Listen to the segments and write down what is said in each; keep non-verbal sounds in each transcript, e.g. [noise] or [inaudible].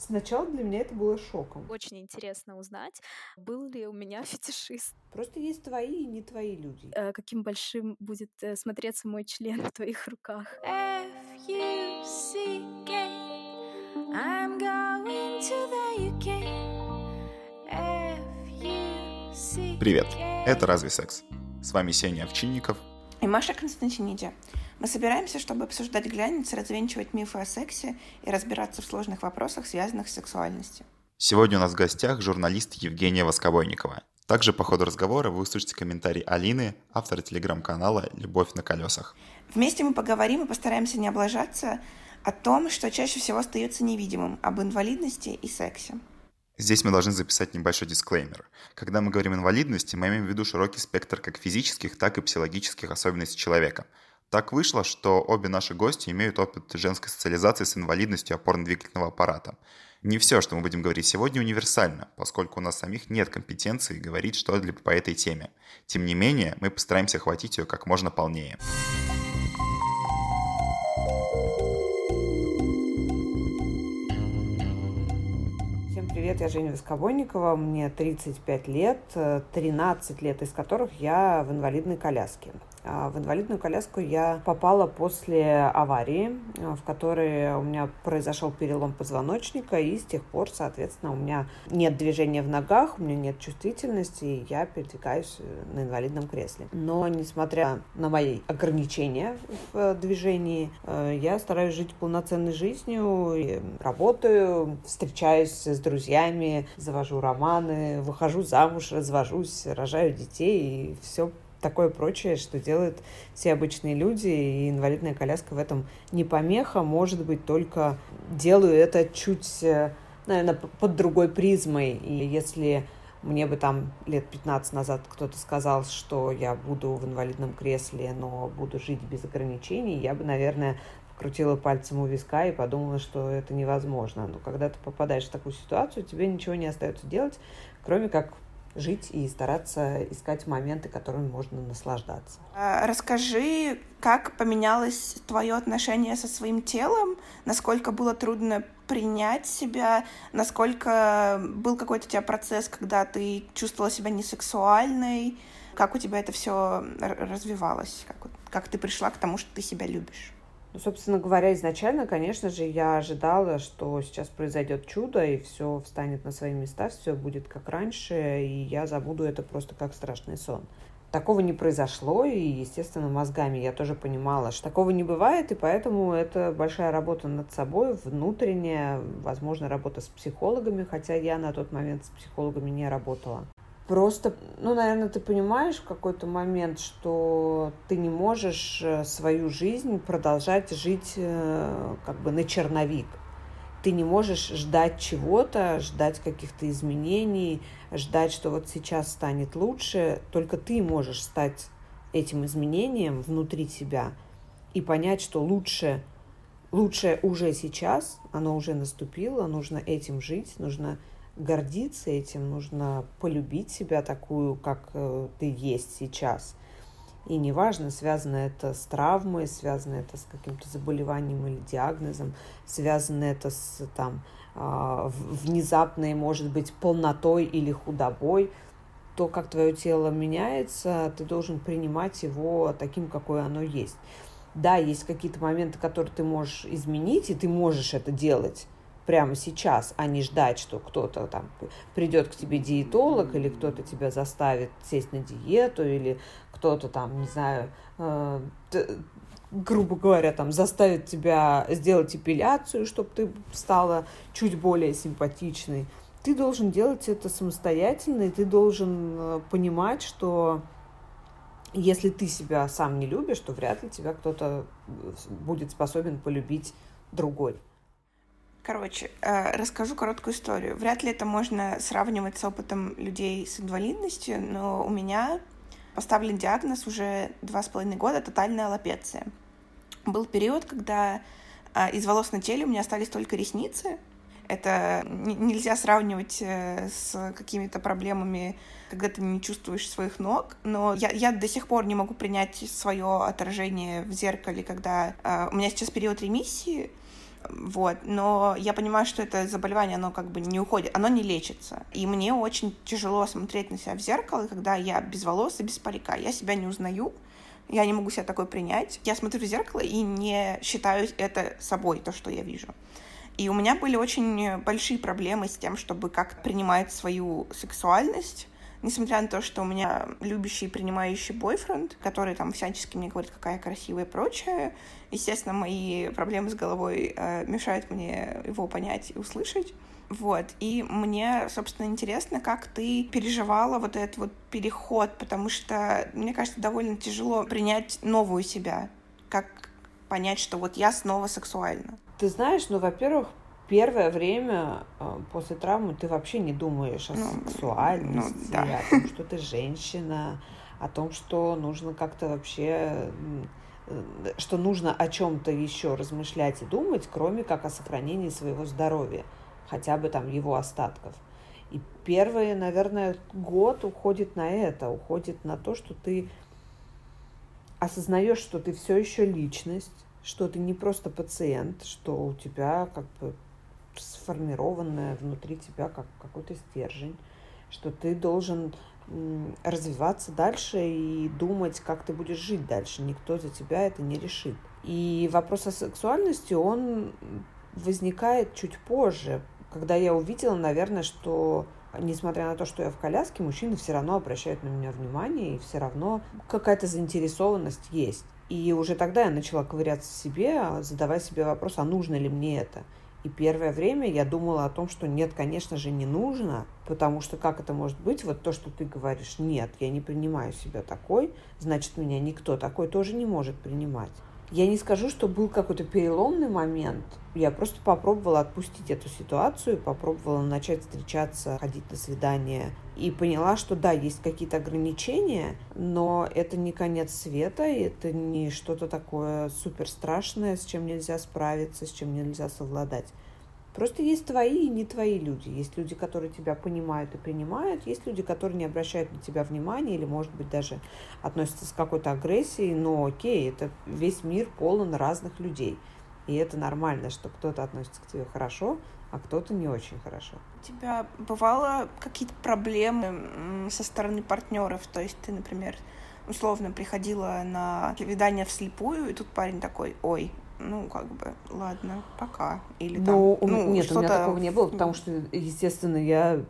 Сначала для меня это было шоком. Очень интересно узнать, был ли у меня [laughs] фетишист. Просто есть твои и не твои люди. Э, каким большим будет э, смотреться мой член в твоих руках. Привет, это «Разве секс?». С вами Сеня Овчинников и Маша Константиниди. Мы собираемся, чтобы обсуждать глянец, развенчивать мифы о сексе и разбираться в сложных вопросах, связанных с сексуальностью. Сегодня у нас в гостях журналист Евгения Восковойникова. Также по ходу разговора вы услышите комментарий Алины, автора телеграм-канала «Любовь на колесах». Вместе мы поговорим и постараемся не облажаться о том, что чаще всего остается невидимым, об инвалидности и сексе. Здесь мы должны записать небольшой дисклеймер. Когда мы говорим инвалидности, мы имеем в виду широкий спектр как физических, так и психологических особенностей человека – так вышло, что обе наши гости имеют опыт женской социализации с инвалидностью опорно-двигательного аппарата. Не все, что мы будем говорить сегодня, универсально, поскольку у нас самих нет компетенции говорить что-либо по этой теме. Тем не менее, мы постараемся охватить ее как можно полнее. Привет, я Женя Воскобойникова, мне 35 лет, 13 лет из которых я в инвалидной коляске. А, в инвалидную коляску я попала после аварии, а, в которой у меня произошел перелом позвоночника, и с тех пор, соответственно, у меня нет движения в ногах, у меня нет чувствительности, и я передвигаюсь э, на инвалидном кресле. Но, несмотря на мои ограничения в движении, э, я стараюсь жить полноценной жизнью, работаю, встречаюсь с друзьями, завожу романы, выхожу замуж, развожусь, рожаю детей, и все такое прочее, что делают все обычные люди, и инвалидная коляска в этом не помеха, может быть, только делаю это чуть, э, наверное, под другой призмой. И если мне бы там лет 15 назад кто-то сказал, что я буду в инвалидном кресле, но буду жить без ограничений, я бы, наверное, крутила пальцем у виска и подумала, что это невозможно. Но когда ты попадаешь в такую ситуацию, тебе ничего не остается делать, кроме как жить и стараться искать моменты, которыми можно наслаждаться. А, расскажи, как поменялось твое отношение со своим телом, насколько было трудно принять себя, насколько был какой-то у тебя процесс, когда ты чувствовала себя несексуальной, как у тебя это все развивалось, как, как ты пришла к тому, что ты себя любишь. Ну, собственно говоря, изначально, конечно же, я ожидала, что сейчас произойдет чудо, и все встанет на свои места, все будет как раньше, и я забуду это просто как страшный сон. Такого не произошло, и, естественно, мозгами я тоже понимала, что такого не бывает, и поэтому это большая работа над собой, внутренняя, возможно, работа с психологами, хотя я на тот момент с психологами не работала. Просто, ну, наверное, ты понимаешь в какой-то момент, что ты не можешь э, свою жизнь продолжать жить э, как бы на черновик. Ты не можешь ждать чего-то, ждать каких-то изменений, ждать, что вот сейчас станет лучше. Только ты можешь стать этим изменением внутри себя и понять, что лучше, лучше уже сейчас, оно уже наступило, нужно этим жить, нужно гордиться этим, нужно полюбить себя такую, как э, ты есть сейчас. И неважно, связано это с травмой, связано это с каким-то заболеванием или диагнозом, связано это с там, а, внезапной, может быть, полнотой или худобой, то, как твое тело меняется, ты должен принимать его таким, какое оно есть. Да, есть какие-то моменты, которые ты можешь изменить, и ты можешь это делать, прямо сейчас, а не ждать, что кто-то там придет к тебе диетолог или кто-то тебя заставит сесть на диету или кто-то там, не знаю, э, грубо говоря, там заставит тебя сделать эпиляцию, чтобы ты стала чуть более симпатичной. Ты должен делать это самостоятельно, и ты должен э, понимать, что если ты себя сам не любишь, то вряд ли тебя кто-то э, будет способен полюбить другой. Короче, э, расскажу короткую историю. Вряд ли это можно сравнивать с опытом людей с инвалидностью, но у меня поставлен диагноз уже два с половиной года — тотальная аллопеция. Был период, когда э, из волос на теле у меня остались только ресницы. Это нельзя сравнивать э, с какими-то проблемами, когда ты не чувствуешь своих ног. Но я, я до сих пор не могу принять свое отражение в зеркале, когда у меня сейчас период ремиссии, Вот, но я понимаю, что это заболевание, оно как бы не уходит, оно не лечится. И мне очень тяжело смотреть на себя в зеркало, когда я без волос и без парика. Я себя не узнаю, я не могу себя такой принять. Я смотрю в зеркало и не считаю это собой, то, что я вижу. И у меня были очень большие проблемы с тем, чтобы как принимать свою сексуальность, несмотря на то, что у меня любящий и принимающий бойфренд, который там всячески мне говорит, какая красивая и прочее. Естественно, мои проблемы с головой э, мешают мне его понять и услышать. Вот. И мне, собственно, интересно, как ты переживала вот этот вот переход, потому что, мне кажется, довольно тяжело принять новую себя. Как понять, что вот я снова сексуальна? Ты знаешь, ну, во-первых, первое время э, после травмы ты вообще не думаешь о ну, сексуальности, ну, да. о том, что ты женщина, о том, что нужно как-то вообще э, что нужно о чем-то еще размышлять и думать, кроме как о сохранении своего здоровья, хотя бы там его остатков. И первый, наверное, год уходит на это, уходит на то, что ты осознаешь, что ты все еще личность, что ты не просто пациент, что у тебя как бы сформированное внутри тебя как какой-то стержень, что ты должен развиваться дальше и думать, как ты будешь жить дальше. Никто за тебя это не решит. И вопрос о сексуальности, он возникает чуть позже, когда я увидела, наверное, что несмотря на то, что я в коляске, мужчины все равно обращают на меня внимание, и все равно какая-то заинтересованность есть. И уже тогда я начала ковыряться в себе, задавая себе вопрос, а нужно ли мне это? И первое время я думала о том, что нет, конечно же, не нужно, потому что как это может быть, вот то, что ты говоришь, нет, я не принимаю себя такой, значит, меня никто такой тоже не может принимать. Я не скажу, что был какой-то переломный момент. Я просто попробовала отпустить эту ситуацию, попробовала начать встречаться, ходить на свидания. И поняла, что да, есть какие-то ограничения, но это не конец света, это не что-то такое супер страшное, с чем нельзя справиться, с чем нельзя совладать. Просто есть твои и не твои люди. Есть люди, которые тебя понимают и принимают, есть люди, которые не обращают на тебя внимания или, может быть, даже относятся с какой-то агрессией, но окей, это весь мир полон разных людей. И это нормально, что кто-то относится к тебе хорошо, а кто-то не очень хорошо. У тебя бывало какие-то проблемы со стороны партнеров? То есть ты, например, условно приходила на свидание вслепую, и тут парень такой, ой, ну, как бы, ладно, пока. Или ну, там, ну, нет, у меня такого не было, потому что, естественно, я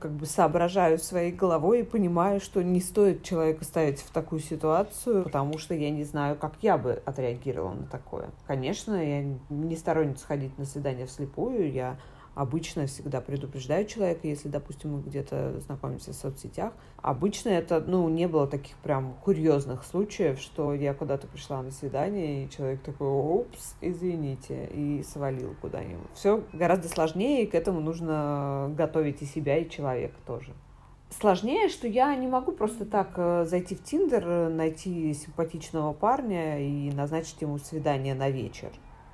как бы соображаю своей головой и понимаю, что не стоит человека ставить в такую ситуацию, потому что я не знаю, как я бы отреагировала на такое. Конечно, я не сторонница ходить на свидание вслепую, я Обычно всегда предупреждаю человека, если, допустим, мы где-то знакомимся в соцсетях. Обычно это, ну, не было таких прям курьезных случаев, что я куда-то пришла на свидание, и человек такой, упс, извините, и свалил куда-нибудь. Все гораздо сложнее, и к этому нужно готовить и себя, и человека тоже. Сложнее, что я не могу просто так э, зайти в Тиндер, найти симпатичного парня и назначить ему свидание на вечер.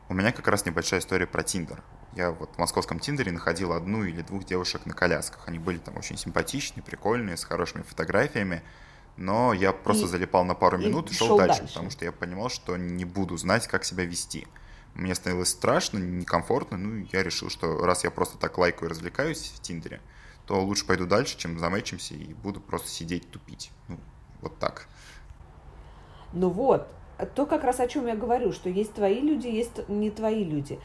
У меня как раз небольшая история про Тиндер. Я вот в московском Тиндере находил одну или двух девушек на колясках. Они были там очень симпатичные, прикольные, с хорошими фотографиями. Но я просто и, залипал на пару минут и, шел дальше, дальше, потому что я понимал, что не буду знать, как себя вести. Мне становилось страшно, некомфортно, ну я решил, что раз я просто так лайкаю и развлекаюсь в Тиндере, то лучше пойду дальше, чем замечимся и буду просто сидеть тупить. Ну, вот так. Ну вот, то как раз о чем я говорю, что есть твои люди, есть не твои люди.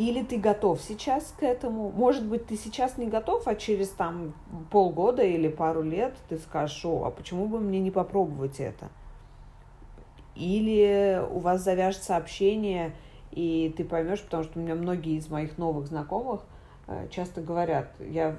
Или ты готов сейчас к этому? Может быть, ты сейчас не готов, а через там полгода или пару лет ты скажешь, о, а почему бы мне не попробовать это? Или у вас завяжется общение, и ты поймешь, потому что у меня многие из моих новых знакомых э, часто говорят, я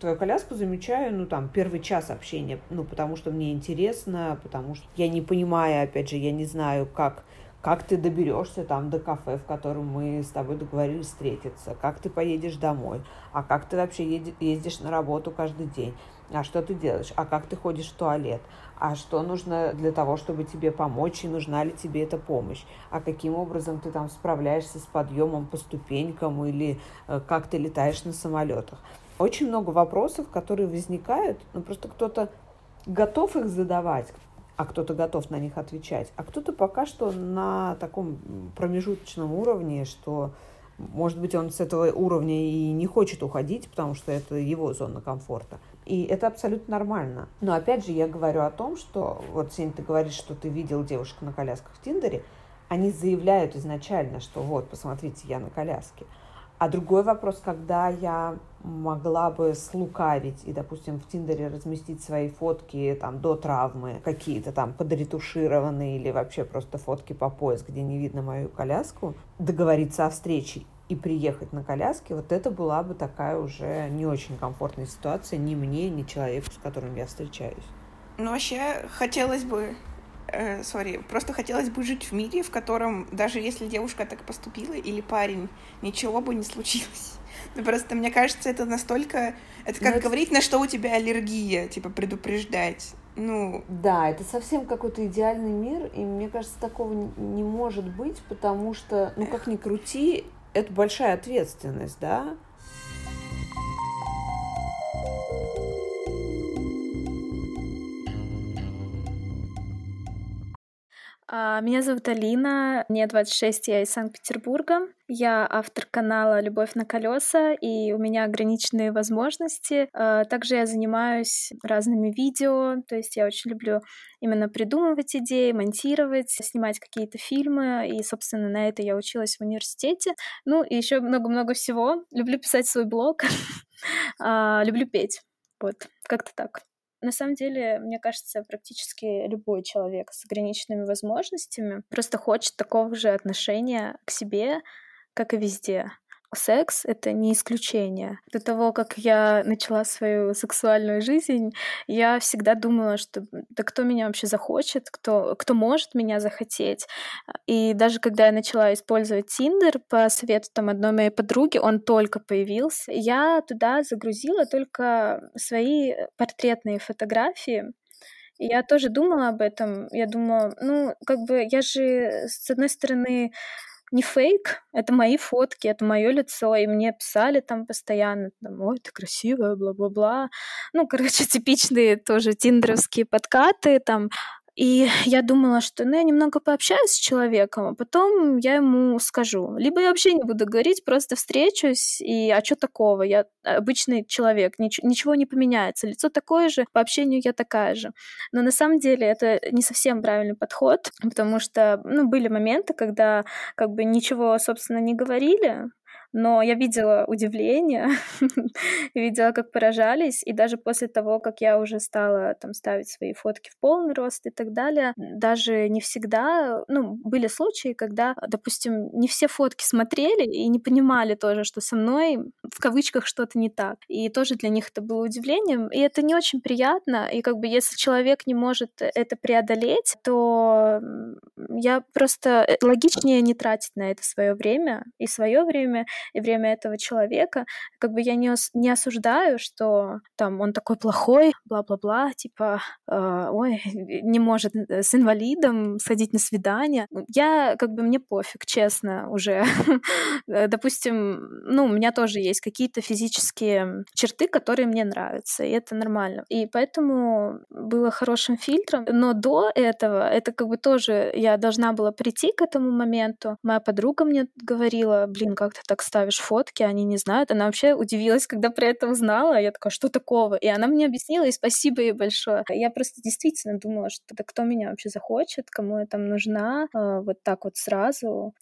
твою коляску замечаю, ну, там, первый час общения, ну, потому что мне интересно, потому что я не понимаю, опять же, я не знаю, как как ты доберешься там до кафе, в котором мы с тобой договорились встретиться, как ты поедешь домой, а как ты вообще ездишь на работу каждый день, а что ты делаешь, а как ты ходишь в туалет, а что нужно для того, чтобы тебе помочь, и нужна ли тебе эта помощь, а каким образом ты там справляешься с подъемом по ступенькам или э, как ты летаешь на самолетах. Очень много вопросов, которые возникают, но просто кто-то готов их задавать, а кто-то готов на них отвечать, а кто-то пока что на таком промежуточном уровне, что Может быть, он с этого уровня и не хочет уходить, потому что это его зона комфорта. И это абсолютно нормально. Но опять же, я говорю о том, что вот, Сень, ты говоришь, что ты видел девушек на колясках в Тиндере, они заявляют изначально, что вот, посмотрите, я на коляске. А другой вопрос, когда я могла бы слукавить и, допустим, в Тиндере разместить свои фотки там до травмы, какие-то там подретушированные или вообще просто фотки по пояс, где не видно мою коляску, договориться о встрече и приехать на коляске, вот это была бы такая уже не очень комфортная ситуация ни мне, ни человеку, с которым я встречаюсь. Ну, вообще, хотелось бы э, сори, просто хотелось бы жить в мире, в котором даже если девушка так поступила или парень, ничего бы не случилось. Ну, просто мне кажется, это настолько... Это как Но говорить, это... на что у тебя аллергия, типа предупреждать. Ну... Да, это совсем какой-то идеальный мир, и мне кажется, такого не может быть, потому что, ну, как ни крути, это большая ответственность, да? Меня зовут Алина, мне 26, я из Санкт-Петербурга. Я автор канала «Любовь на колеса», и у меня ограниченные возможности. А, также я занимаюсь разными видео, то есть я очень люблю именно придумывать идеи, монтировать, снимать какие-то фильмы, и, собственно, на это я училась в университете. Ну, и еще много-много всего. Люблю писать свой блог, [laughs] а, люблю петь. Вот, как-то так. На самом деле, мне кажется, практически любой человек с ограниченными возможностями просто хочет такого же отношения к себе, как и везде секс — это не исключение. До того, как я начала свою сексуальную жизнь, я всегда думала, что да кто меня вообще захочет, кто, кто может меня захотеть. И даже когда я начала использовать Тиндер по совету там одной моей подруги, он только появился, я туда загрузила только свои портретные фотографии, я тоже думала об этом. Я думала, ну, как бы я же, с одной стороны, не фейк, это мои фотки, это мое лицо, и мне писали там постоянно, там, ой, ты красивая, бла-бла-бла. Ну, короче, [laughs] типичные тоже тиндеровские подкаты, там, и я думала, что ну, я немного пообщаюсь с человеком, а потом я ему скажу. Либо я вообще не буду говорить, просто встречусь, и а что такого? Я обычный человек, нич- ничего не поменяется. Лицо такое же, по общению я такая же. Но на самом деле это не совсем правильный подход, потому что ну, были моменты, когда как бы ничего, собственно, не говорили, но я видела удивление, [laughs] видела, как поражались, и даже после того, как я уже стала там ставить свои фотки в полный рост и так далее, даже не всегда, ну, были случаи, когда, допустим, не все фотки смотрели и не понимали тоже, что со мной в кавычках что-то не так. И тоже для них это было удивлением, и это не очень приятно, и как бы если человек не может это преодолеть, то я просто э, логичнее не тратить на это свое время и свое время, и время этого человека. Как бы я не, ос- не осуждаю, что там он такой плохой, бла-бла-бла, типа, э, ой, [laughs] не может э, с инвалидом сходить на свидание. Я, как бы, мне пофиг, честно, уже. [laughs] Э, допустим, ну, у меня тоже есть какие-то физические черты, которые мне нравятся, и это нормально. И поэтому было хорошим фильтром. Но до этого, это как бы тоже, я должна была прийти к этому моменту. Моя подруга мне говорила, блин, как ты так ставишь фотки, они не знают. Она вообще удивилась, когда про это узнала. Я такая, что такого? И она мне объяснила, и спасибо ей большое. Я просто действительно думала, что да кто меня вообще захочет, кому я там нужна, а, вот так вот сразу.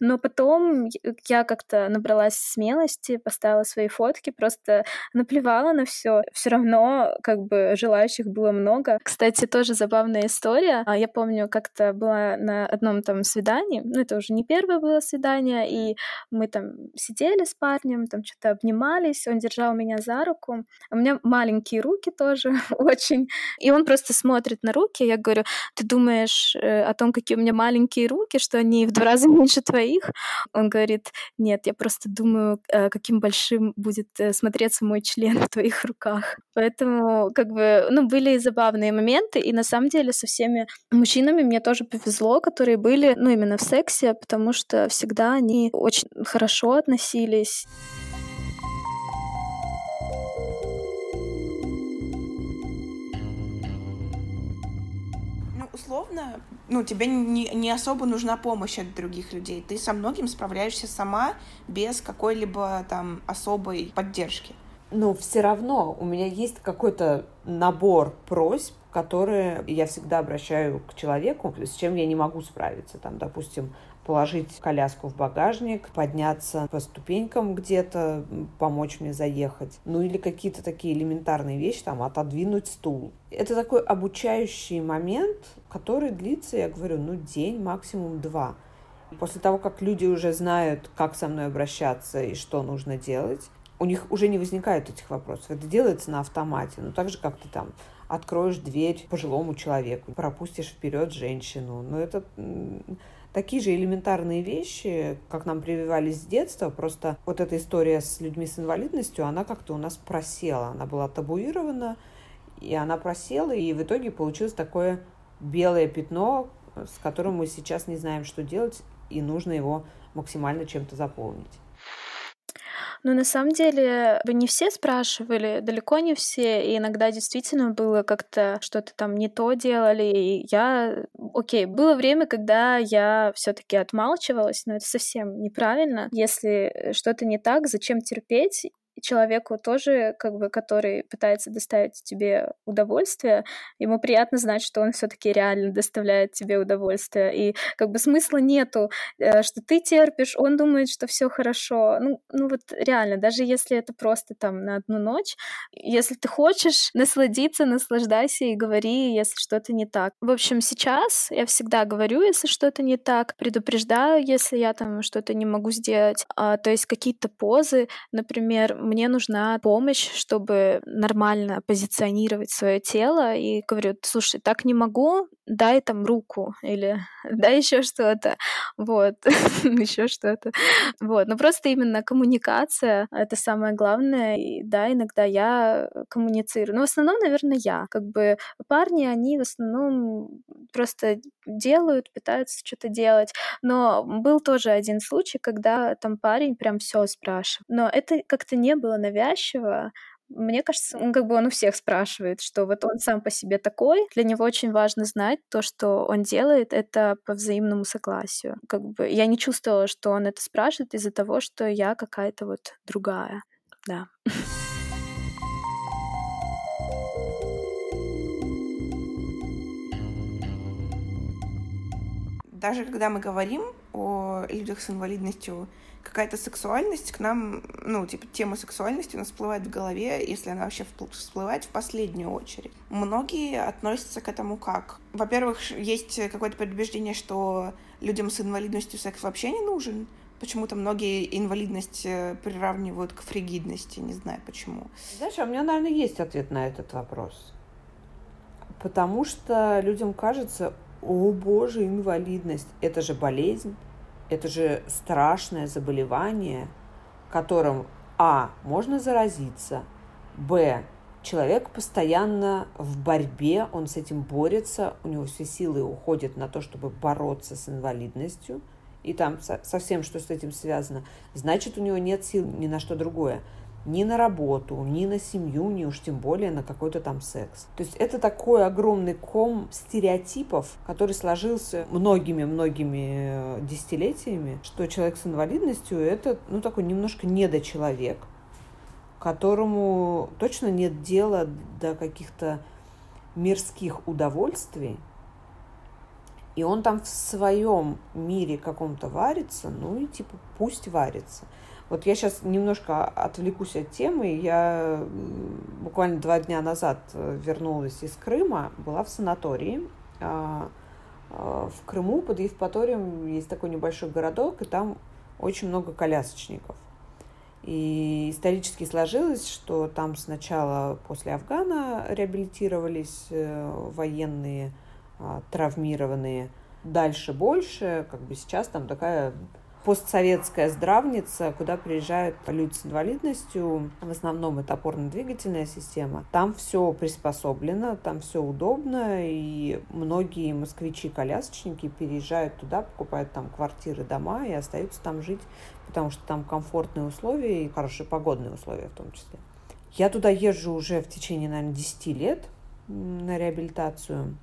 Но потом я как-то набралась смелости, поставила свои фотки, просто наплевала на все. Все равно как бы желающих было много. Кстати, тоже забавная история. А, я помню, как-то была на одном там свидании, ну это уже не первое было свидание, и мы там сидели с парнем, там что-то обнимались, он держал меня за руку. У меня маленькие руки тоже [laughs] очень. И он просто смотрит на руки, я говорю, ты думаешь э, о том, какие у меня маленькие руки, что они в два раза [laughs] меньше твоих? Он говорит, нет, я просто думаю, э, каким большим будет э, смотреться мой член в твоих руках. Поэтому, как бы, ну, были и забавные моменты, и на самом деле со всеми мужчинами мне тоже повезло, которые были, ну, именно в сексе, потому что всегда они очень хорошо относились. безусловно, ну, тебе не, не особо нужна помощь от других людей. Ты со многим справляешься сама без какой-либо там особой поддержки. Но все равно у меня есть какой-то набор просьб, которые я всегда обращаю к человеку, с чем я не могу справиться. Там, допустим, положить коляску в багажник, подняться по ступенькам где-то, помочь мне заехать. Ну или какие-то такие элементарные вещи, там, отодвинуть стул. Это такой обучающий момент, который длится, я говорю, ну день, максимум два. После того, как люди уже знают, как со мной обращаться и что нужно делать, у них уже не возникает этих вопросов. Это делается на автомате. Ну, так же, как ты там откроешь дверь пожилому человеку, пропустишь вперед женщину. Но это такие же элементарные вещи, как нам прививались с детства, просто вот эта история с людьми с инвалидностью, она как-то у нас просела. Она была табуирована, и она просела, и в итоге получилось такое белое пятно, с которым мы сейчас не знаем, что делать, и нужно его максимально чем-то заполнить. Ну, на самом деле, вы не все спрашивали, далеко не все, и иногда действительно было как-то что-то там не то делали, и я... Окей, было время, когда я все таки отмалчивалась, но это совсем неправильно. Если что-то не так, зачем терпеть? Человеку тоже, как бы, который пытается доставить тебе удовольствие, ему приятно знать, что он все-таки реально доставляет тебе удовольствие. И как бы смысла нету, э, что ты терпишь, он думает, что все хорошо. Ну, ну вот реально, даже если это просто там на одну ночь, если ты хочешь [laughs] насладиться, наслаждайся и говори, если что-то не так. В общем, сейчас я всегда говорю, если что-то не так, предупреждаю, если я там что-то не могу сделать. А, то есть какие-то позы, например, мне нужна помощь, чтобы нормально позиционировать свое тело. И говорю, слушай, так не могу, дай там руку или [laughs] дай еще что-то. Вот, [laughs] еще что-то. Вот, но просто именно коммуникация — это самое главное. И да, иногда я коммуницирую. Но в основном, наверное, я. Как бы парни, они в основном просто делают, пытаются что-то делать. Но был тоже один случай, когда там парень прям все спрашивал. Но это как-то не было навязчиво, мне кажется, он как бы он у всех спрашивает, что вот он сам по себе такой. Для него очень важно знать то, что он делает, это по взаимному согласию. Как бы я не чувствовала, что он это спрашивает из-за того, что я какая-то вот другая. Да. Даже когда мы говорим о людях с инвалидностью, какая-то сексуальность к нам, ну, типа, тема сексуальности у нас всплывает в голове, если она вообще всплывает в последнюю очередь. Многие относятся к этому как? Во-первых, есть какое-то предубеждение, что людям с инвалидностью секс вообще не нужен. Почему-то многие инвалидность э, приравнивают к фригидности, не знаю почему. Знаешь, а у меня, наверное, есть ответ на этот вопрос. Потому что людям кажется, о боже, инвалидность, это же болезнь, это же страшное заболевание, которым А. Можно заразиться, Б. Человек постоянно в борьбе, он с этим борется, у него все силы уходят на то, чтобы бороться с инвалидностью, и там совсем что с этим связано, значит, у него нет сил ни на что другое ни на работу, ни на семью, ни уж тем более на какой-то там секс. То есть это такой огромный ком стереотипов, который сложился многими-многими э, десятилетиями, что человек с инвалидностью это, ну, такой немножко недочеловек, которому точно нет дела до каких-то мирских удовольствий, и он там в своем мире каком-то варится, ну и типа пусть варится. Вот я сейчас немножко отвлекусь от темы. Я буквально два дня назад э, вернулась из Крыма, была в санатории. А, а, в Крыму под Евпаторием есть такой небольшой городок, и там очень много колясочников. И исторически сложилось, что там сначала после Афгана реабилитировались э, военные, а, травмированные, дальше больше, как бы сейчас там такая постсоветская здравница, куда приезжают люди с инвалидностью. В основном это опорно-двигательная система. Там все приспособлено, там все удобно, и многие москвичи-колясочники переезжают туда, покупают там квартиры, дома и остаются там жить, потому что там комфортные условия и хорошие погодные условия в том числе. Я туда езжу уже в течение, наверное, 10 лет на реабилитацию.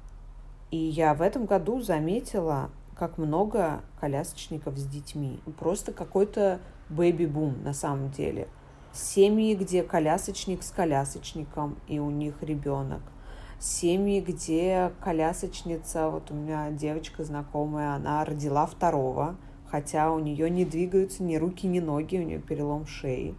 И я в этом году заметила, как много колясочников с детьми. Просто какой-то бэби-бум на самом деле. Семьи, где колясочник с колясочником, и у них ребенок. Семьи, где колясочница, вот у меня девочка знакомая, она родила второго, хотя у нее не двигаются ни руки, ни ноги, у нее перелом шеи.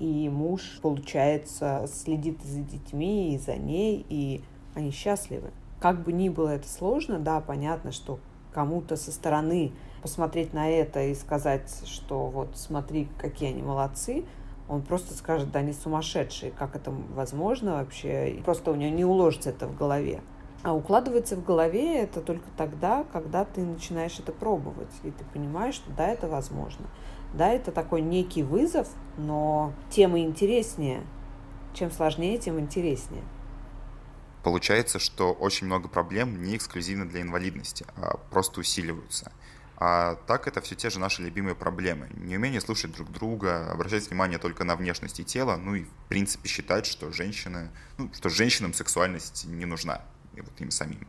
И муж, получается, следит за детьми и за ней, и они счастливы. Как бы ни было это сложно, да, понятно, что кому-то со стороны посмотреть на это и сказать, что вот смотри, какие они молодцы, он просто скажет, да, они сумасшедшие, как это возможно вообще, и просто у него не уложится это в голове. А укладывается в голове это только тогда, когда ты начинаешь это пробовать, и ты понимаешь, что да, это возможно. Да, это такой некий вызов, но тем и интереснее. Чем сложнее, тем интереснее. Получается, что очень много проблем не эксклюзивно для инвалидности, а просто усиливаются. А так это все те же наши любимые проблемы. Неумение слушать друг друга, обращать внимание только на внешность и тело, ну и в принципе считать, что женщины, ну, что женщинам сексуальность не нужна, и вот им самим.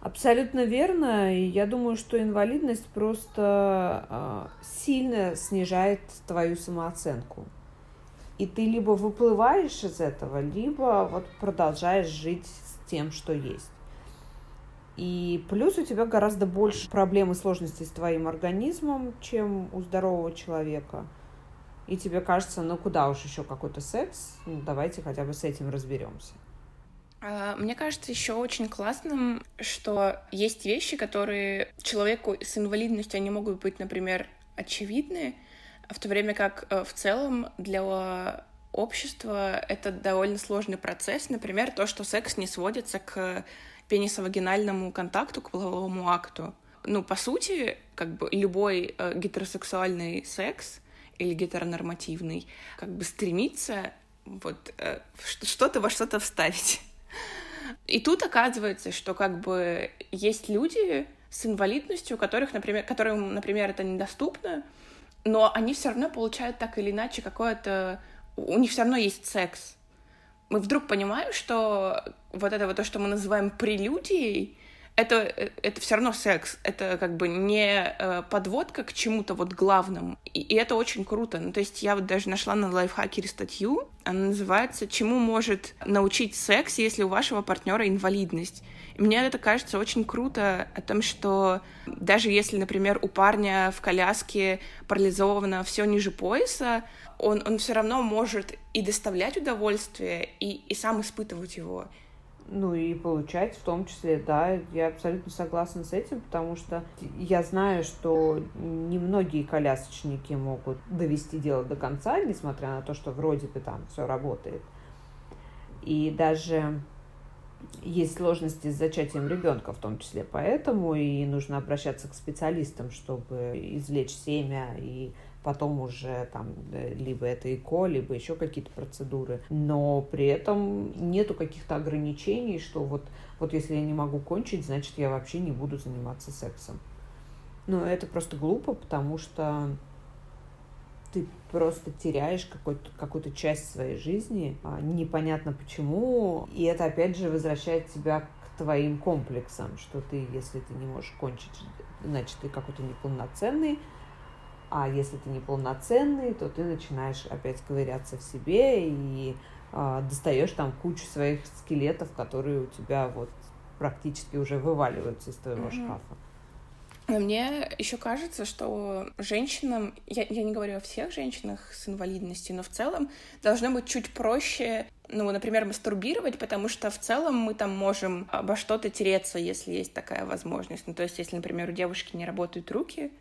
Абсолютно верно. И я думаю, что инвалидность просто э, сильно снижает твою самооценку. И ты либо выплываешь из этого, либо вот продолжаешь жить тем, что есть. И плюс у тебя гораздо больше проблем и сложностей с твоим организмом, чем у здорового человека. И тебе кажется, ну куда уж еще какой-то секс, ну давайте хотя бы с этим разберемся. А, мне кажется еще очень классным, что есть вещи, которые человеку с инвалидностью, они могут быть, например, очевидны, в то время как э, в целом для общества это довольно сложный процесс. Например, то, что секс не сводится к пенисовагинальному контакту, к половому акту. Ну, по сути, как бы любой э, гетеросексуальный секс или гетеронормативный как бы стремится вот э, что-то во что-то вставить. И тут оказывается, что как бы есть люди с инвалидностью, которых, например, которым, например, это недоступно, но они все равно получают так или иначе какое-то у них все равно есть секс. Мы вдруг понимаем, что вот это вот то, что мы называем прелюдией, это, это все равно секс, это как бы не э, подводка к чему-то вот главному, и, и это очень круто. Ну, то есть я вот даже нашла на лайфхакере статью, она называется «Чему может научить секс, если у вашего партнера инвалидность?» И мне это кажется очень круто о том, что даже если, например, у парня в коляске парализовано все ниже пояса, он, он все равно может и доставлять удовольствие, и, и сам испытывать его. Ну и получать в том числе, да, я абсолютно согласна с этим, потому что я знаю, что немногие колясочники могут довести дело до конца, несмотря на то, что вроде бы там все работает. И даже есть сложности с зачатием ребенка в том числе, поэтому и нужно обращаться к специалистам, чтобы извлечь семя и потом уже там э, либо это ЭКО, либо еще какие-то процедуры. Но при этом нету каких-то ограничений, что вот, вот если я не могу кончить, значит я вообще не буду заниматься сексом. Но это просто глупо, потому что ты просто теряешь какой-то, какую-то часть своей жизни, а, непонятно почему, и это опять же возвращает тебя к твоим комплексам, что ты, если ты не можешь кончить, значит, ты какой-то неполноценный, а если ты неполноценный, то ты начинаешь опять ковыряться в себе и э, достаешь там кучу своих скелетов, которые у тебя вот практически уже вываливаются из твоего mm-hmm. шкафа. Мне еще кажется, что женщинам, я, я не говорю о всех женщинах с инвалидностью, но в целом должно быть чуть проще, ну, например, мастурбировать, потому что в целом мы там можем обо что-то тереться, если есть такая возможность. Ну, то есть, если, например, у девушки не работают руки,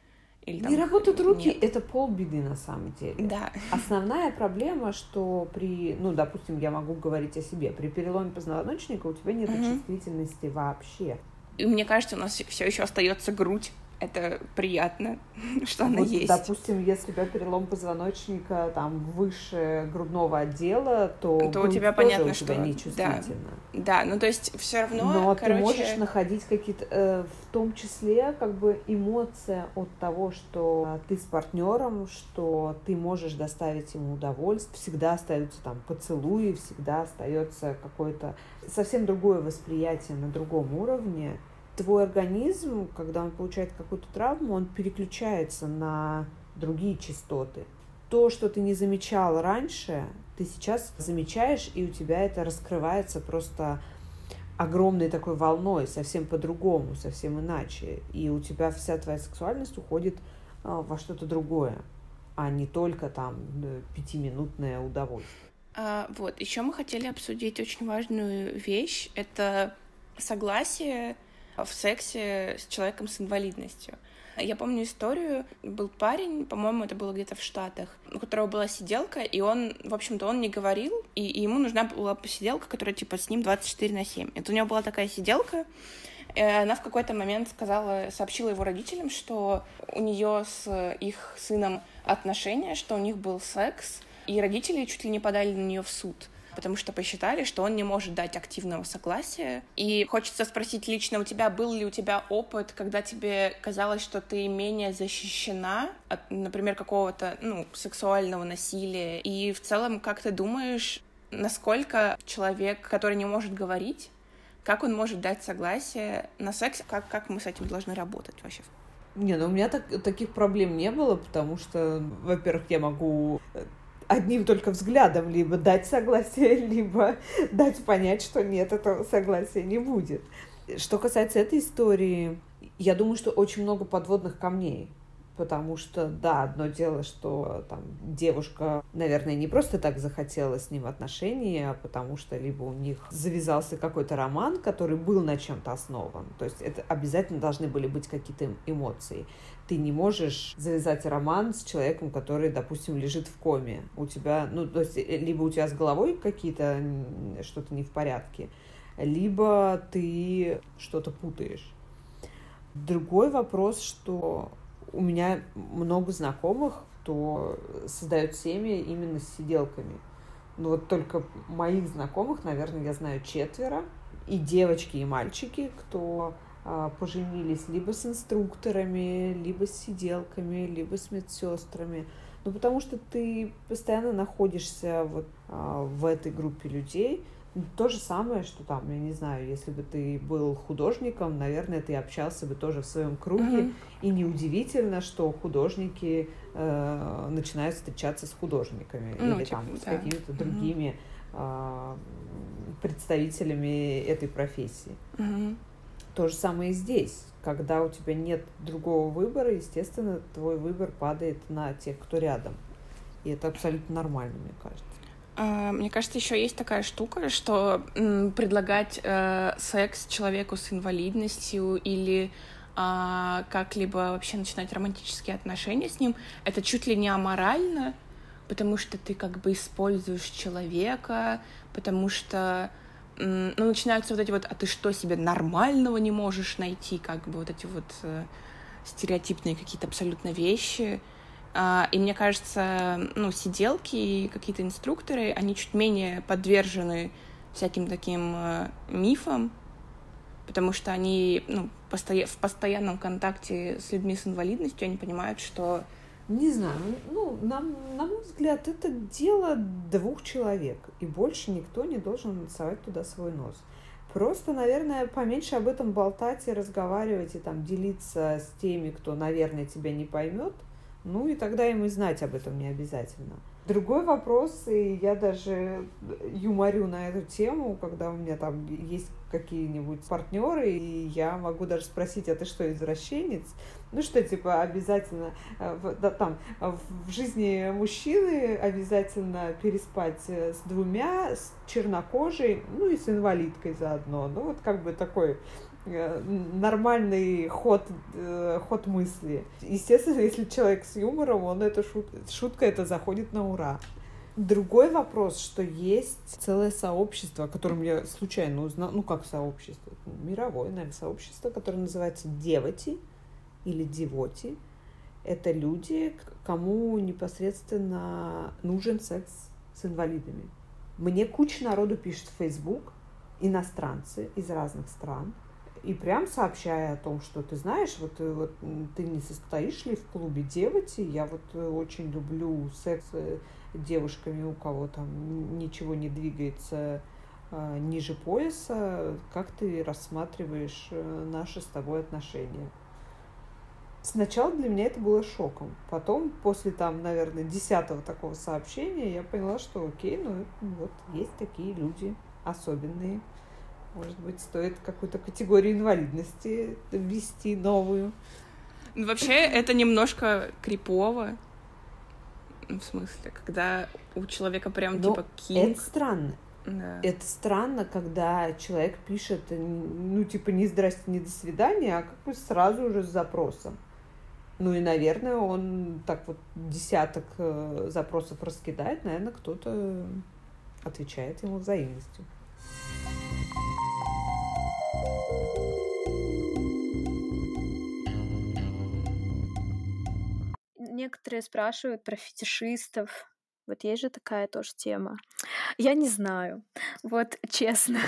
или там... Не работают руки, Нет. это полбеды на самом деле. Да. Основная проблема, что при, ну, допустим, я могу говорить о себе, при переломе позвоночника у тебя нет угу. чувствительности вообще. И мне кажется, у нас все еще остается грудь это приятно, [laughs] что она вот, есть. Допустим, если у тебя перелом позвоночника там выше грудного отдела, то, то у тебя понятно, у что тебя нечувствительно. Да, да, ну то есть все равно. Но короче... ты можешь находить какие-то, э, в том числе, как бы эмоция от того, что ты с партнером, что ты можешь доставить ему удовольствие, всегда остаются там поцелуи, всегда остается какое-то совсем другое восприятие на другом уровне твой организм, когда он получает какую-то травму, он переключается на другие частоты. То, что ты не замечал раньше, ты сейчас замечаешь, и у тебя это раскрывается просто огромной такой волной, совсем по-другому, совсем иначе. И у тебя вся твоя сексуальность уходит а, во что-то другое, а не только там пятиминутное удовольствие. А, вот, еще мы хотели обсудить очень важную вещь. Это согласие в сексе с человеком с инвалидностью. Я помню историю, был парень, по-моему, это было где-то в Штатах, у которого была сиделка, и он, в общем-то, он не говорил, и, и ему нужна была сиделка, которая, типа, с ним 24 на 7. Это у него была такая сиделка, и она в какой-то момент сказала, сообщила его родителям, что у нее с их сыном отношения, что у них был секс, и родители чуть ли не подали на нее в суд потому что посчитали, что он не может дать активного согласия. И хочется спросить лично у тебя, был ли у тебя опыт, когда тебе казалось, что ты менее защищена от, например, какого-то, ну, сексуального насилия? И в целом, как ты думаешь, насколько человек, который не может говорить, как он может дать согласие на секс, как, как мы с этим должны работать вообще? Не, ну у меня так, таких проблем не было, потому что, во-первых, я могу одним только взглядом либо дать согласие, [laughs] либо дать понять, что нет, этого согласия не будет. Что касается этой истории, я думаю, что очень много подводных камней. Потому что, да, одно дело, что там девушка, наверное, не просто так захотела с ним отношения, а потому что либо у них завязался какой-то роман, который был на чем-то основан. То есть это обязательно должны были быть какие-то эмоции. Ты не можешь завязать роман с человеком, который, допустим, лежит в коме. У тебя, ну, то есть, э, либо у тебя с головой какие-то что-то не в порядке, либо ты что-то путаешь. Другой вопрос, что у меня много знакомых, кто создает семьи именно с сиделками. Ну вот только моих знакомых, наверное, я знаю четверо. И девочки, и мальчики, кто поженились либо с инструкторами, либо с сиделками, либо с медсестрами. Ну, потому что ты постоянно находишься вот а, в этой группе людей, то же самое, что там, я не знаю, если бы ты был художником, наверное, ты общался бы тоже в своем круге. Mm-hmm. И неудивительно, что художники э, начинают встречаться с художниками ну, или типа, там да. с какими-то mm-hmm. другими э, представителями этой профессии. Mm-hmm. То же самое и здесь. Когда у тебя нет другого выбора, естественно, твой выбор падает на тех, кто рядом. И это абсолютно нормально, мне кажется. А, мне кажется, еще есть такая штука, что предлагать э, секс человеку с инвалидностью или э, как-либо вообще начинать романтические отношения с ним, это чуть ли не аморально, потому что ты как бы используешь человека, потому что ну, начинаются вот эти вот, а ты что себе нормального не можешь найти, как бы вот эти вот э, стереотипные какие-то абсолютно вещи. А, и мне кажется, ну, сиделки и какие-то инструкторы, они чуть менее подвержены всяким таким э, мифам, потому что они ну, в постоянном контакте с людьми с инвалидностью, они понимают, что... Не знаю, ну, на, на мой взгляд, это дело двух человек, и больше никто не должен совать туда свой нос. Просто, наверное, поменьше об этом болтать и разговаривать, и там делиться с теми, кто, наверное, тебя не поймет – ну и тогда им и знать об этом не обязательно. Другой вопрос, и я даже юморю на эту тему, когда у меня там есть какие-нибудь партнеры, и я могу даже спросить, а ты что, извращенец? Ну что, типа, обязательно э, да, там в жизни мужчины обязательно переспать с двумя, с чернокожей, ну и с инвалидкой заодно. Ну вот как бы такой Э, нормальный ход, э, ход мысли. Естественно, если человек с юмором, он это шут, шутка это заходит на ура. Другой вопрос, что есть целое сообщество, о котором я случайно узнала, ну как сообщество, мировое, наверное, сообщество, которое называется Девоти или Девоти. Это люди, кому непосредственно нужен секс с инвалидами. Мне куча народу пишет в Facebook, иностранцы из разных стран – и прям сообщая о том, что ты знаешь, вот, э, вот ты не состоишь ли в клубе девочки, я вот э, очень люблю секс с девушками, у кого там ничего не двигается а, ниже пояса, как ты рассматриваешь э, наши с тобой отношения. Сначала для меня это было шоком. Потом, после там, наверное, десятого такого сообщения, я поняла, что окей, ну вот есть такие люди особенные. Может быть, стоит какую-то категорию инвалидности ввести новую. Ну, вообще, это немножко крипово. В смысле, когда у человека прям Но типа кинг. Это странно. Да. Это странно, когда человек пишет, ну, типа, не здрасте, не до свидания, а как бы сразу уже с запросом. Ну и, наверное, он так вот десяток э, запросов раскидает, наверное, кто-то отвечает ему взаимностью. Некоторые спрашивают про фетишистов. Вот есть же такая тоже тема. Я не знаю. Вот [laughs] честно.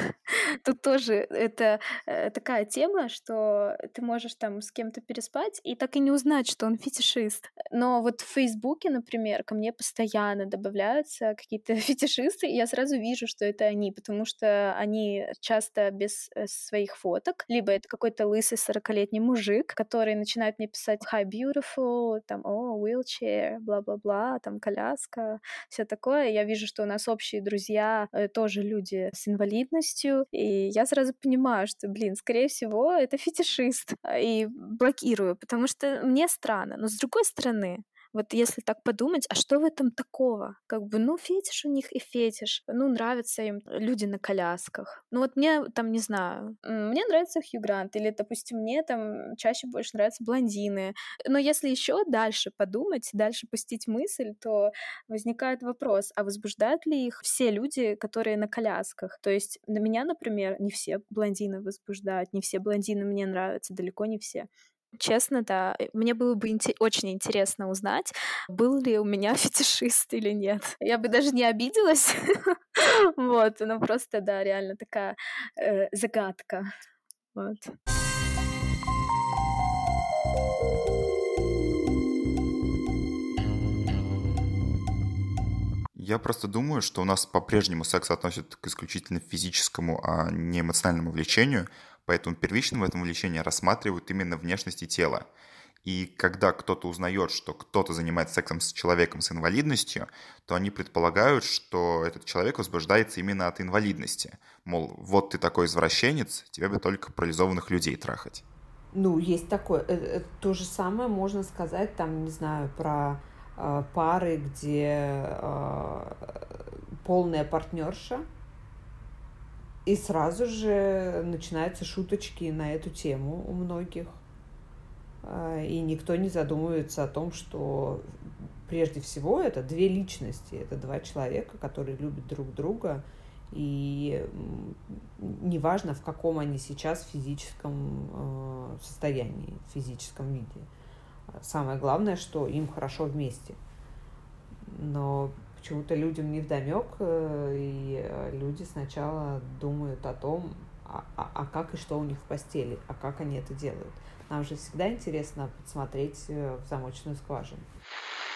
Тут тоже это э, такая тема, что ты можешь там с кем-то переспать и так и не узнать, что он фетишист. Но вот в Фейсбуке, например, ко мне постоянно добавляются какие-то [laughs] фетишисты, и я сразу вижу, что это они, потому что они часто без э, своих фоток, либо это какой-то лысый 40-летний мужик, который начинает мне писать «Hi, beautiful», там «О, oh, wheelchair», бла-бла-бла, там «Коляска», все такое. Я вижу, что у нас общие друзья э, тоже люди с инвалидностью, и я сразу понимаю, что, блин, скорее всего, это фетишист, [laughs] и блокирую, потому что мне странно. Но с другой стороны, вот если так подумать, а что в этом такого? Как бы, ну, фетиш у них и фетиш. Ну, нравятся им люди на колясках. Ну, вот мне там, не знаю, мне нравится Хью Грант, или, допустим, мне там чаще больше нравятся блондины. Но если еще дальше подумать, дальше пустить мысль, то возникает вопрос, а возбуждают ли их все люди, которые на колясках? То есть на меня, например, не все блондины возбуждают, не все блондины мне нравятся, далеко не все. Честно, да. Мне было бы инте- очень интересно узнать, был ли у меня [laughs] фетишист или нет. Я бы даже не обиделась. [laughs] Вот, но просто, да, реально такая э, загадка. Вот. Я просто думаю, что у нас по-прежнему секс относят к исключительно физическому, а не эмоциональному влечению, Поэтому первичным в этом увлечении рассматривают именно внешности тела. И когда кто-то узнает, что кто-то занимается сексом с человеком с инвалидностью, то они предполагают, что этот человек возбуждается именно от инвалидности. Мол, вот ты такой извращенец, тебе бы только парализованных людей трахать. Ну, есть такое. Э, э, то же самое можно сказать, там, не знаю, про э, пары, где э, полная партнерша, и сразу же начинаются шуточки на эту тему у многих. А, и никто не задумывается о том, что прежде всего это две личности, это два человека, которые любят друг друга, и неважно, в каком они сейчас физическом а, состоянии, физическом виде. Самое главное, что им хорошо вместе. Но почему-то людям не вдомек, э, и э, люди сначала думают о том, а, а, а как и что у них в постели, а как они это делают. Нам же всегда интересно посмотреть э, в замочную скважину.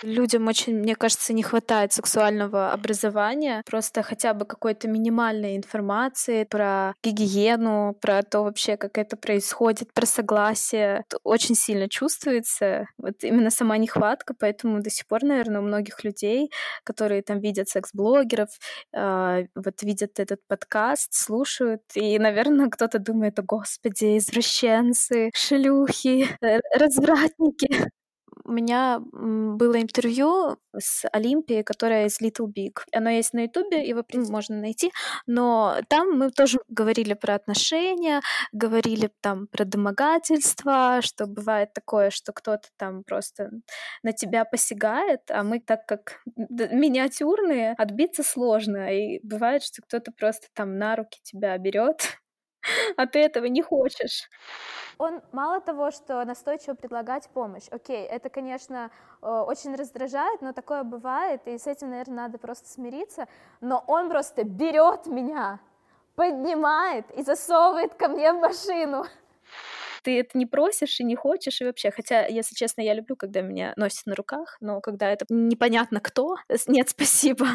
Людям очень, мне кажется, не хватает сексуального образования, просто хотя бы какой-то минимальной информации про гигиену, про то вообще, как это происходит, про согласие. Это очень сильно чувствуется. Вот именно сама нехватка, поэтому до сих пор, наверное, у многих людей, которые там видят секс-блогеров, э, вот видят этот подкаст, слушают, и, наверное, кто-то думает, о господи, извращенцы, шлюхи, э, развратники у меня было интервью с Олимпией, которая из Little Big. Оно есть на Ютубе, его можно найти, но там мы тоже говорили про отношения, говорили там про домогательство, что бывает такое, что кто-то там просто на тебя посягает, а мы так как миниатюрные, отбиться сложно, и бывает, что кто-то просто там на руки тебя берет, [laughs] а ты этого не хочешь. Он мало того, что настойчиво предлагать помощь, окей, это, конечно, э, очень раздражает, но такое бывает, и с этим, наверное, надо просто смириться, но он просто берет меня, поднимает и засовывает ко мне в машину. Ты это не просишь и не хочешь, и вообще, хотя, если честно, я люблю, когда меня носят на руках, но когда это непонятно кто, нет, [laughs] спасибо,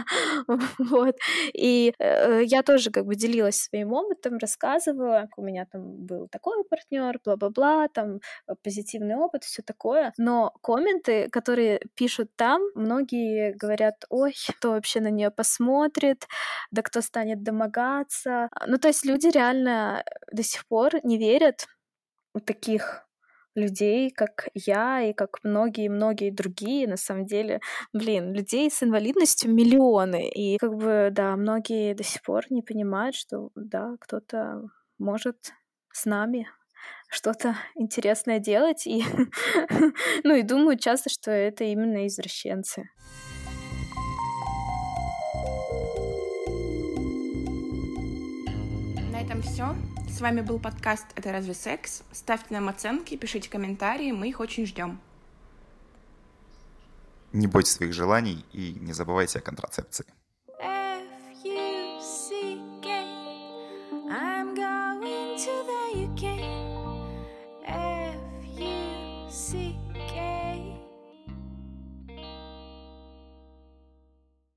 вот, и э, я тоже как бы делилась своим опытом, рассказывала, у меня там был такой партнер, бла-бла-бла, там э, позитивный опыт, все такое, но комменты, которые пишут там, многие говорят, ой, кто вообще на нее посмотрит, да кто станет домогаться, ну то есть люди реально до сих пор не верят таких людей, как я и как многие-многие другие, на самом деле, блин, людей с инвалидностью миллионы, и как бы, да, многие до сих пор не понимают, что, да, кто-то может с нами что-то [laughs] интересное делать, и, [laughs] ну, и думаю часто, что это именно извращенцы. На этом все. С вами был подкаст «Это разве секс?». Ставьте нам оценки, пишите комментарии, мы их очень ждем. Не бойтесь своих желаний и не забывайте о контрацепции.